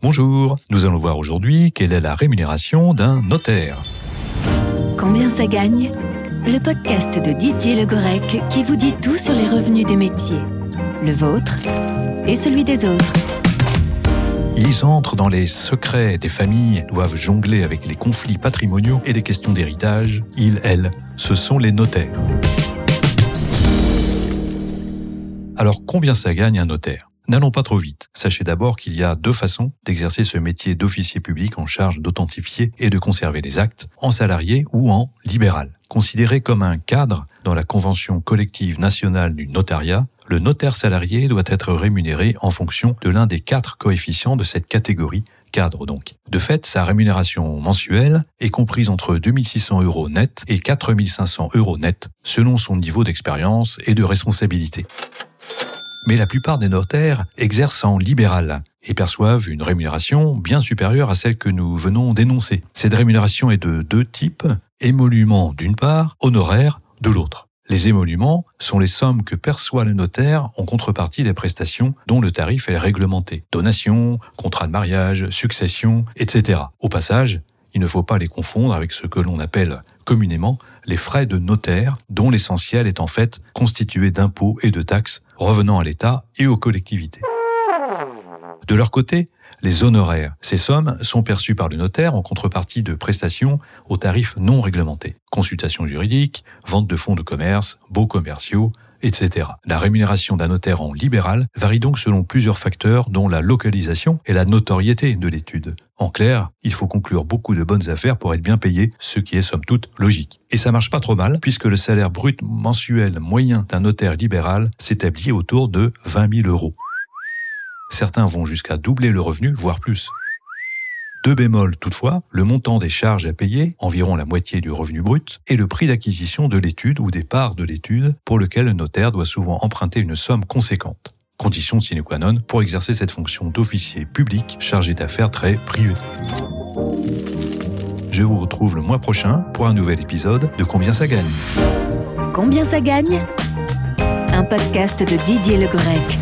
Bonjour, nous allons voir aujourd'hui quelle est la rémunération d'un notaire. Combien ça gagne Le podcast de Didier Legorec qui vous dit tout sur les revenus des métiers, le vôtre et celui des autres. Ils entrent dans les secrets des familles, doivent jongler avec les conflits patrimoniaux et les questions d'héritage. Ils, elles, ce sont les notaires. Alors combien ça gagne un notaire? N'allons pas trop vite. Sachez d'abord qu'il y a deux façons d'exercer ce métier d'officier public en charge d'authentifier et de conserver les actes, en salarié ou en libéral. Considéré comme un cadre dans la Convention collective nationale du notariat, le notaire salarié doit être rémunéré en fonction de l'un des quatre coefficients de cette catégorie cadre donc. De fait, sa rémunération mensuelle est comprise entre 2600 euros net et 4500 euros net, selon son niveau d'expérience et de responsabilité mais la plupart des notaires exercent en libéral et perçoivent une rémunération bien supérieure à celle que nous venons d'énoncer. Cette rémunération est de deux types, émoluments d'une part, honoraires de l'autre. Les émoluments sont les sommes que perçoit le notaire en contrepartie des prestations dont le tarif est réglementé. Donation, contrat de mariage, succession, etc. Au passage, il ne faut pas les confondre avec ce que l'on appelle communément les frais de notaire, dont l'essentiel est en fait constitué d'impôts et de taxes revenant à l'État et aux collectivités. De leur côté, les honoraires. Ces sommes sont perçues par le notaire en contrepartie de prestations aux tarifs non réglementés. Consultation juridique, vente de fonds de commerce, baux commerciaux, etc. La rémunération d'un notaire en libéral varie donc selon plusieurs facteurs dont la localisation et la notoriété de l'étude. En clair, il faut conclure beaucoup de bonnes affaires pour être bien payé, ce qui est somme toute logique. Et ça marche pas trop mal, puisque le salaire brut mensuel moyen d'un notaire libéral s'établit autour de 20 000 euros. Certains vont jusqu'à doubler le revenu, voire plus. Deux bémols toutefois, le montant des charges à payer, environ la moitié du revenu brut, et le prix d'acquisition de l'étude ou des parts de l'étude pour lequel le notaire doit souvent emprunter une somme conséquente. Condition sine qua non pour exercer cette fonction d'officier public chargé d'affaires très privées. Je vous retrouve le mois prochain pour un nouvel épisode de Combien ça gagne? Combien ça gagne? Un podcast de Didier Legorec.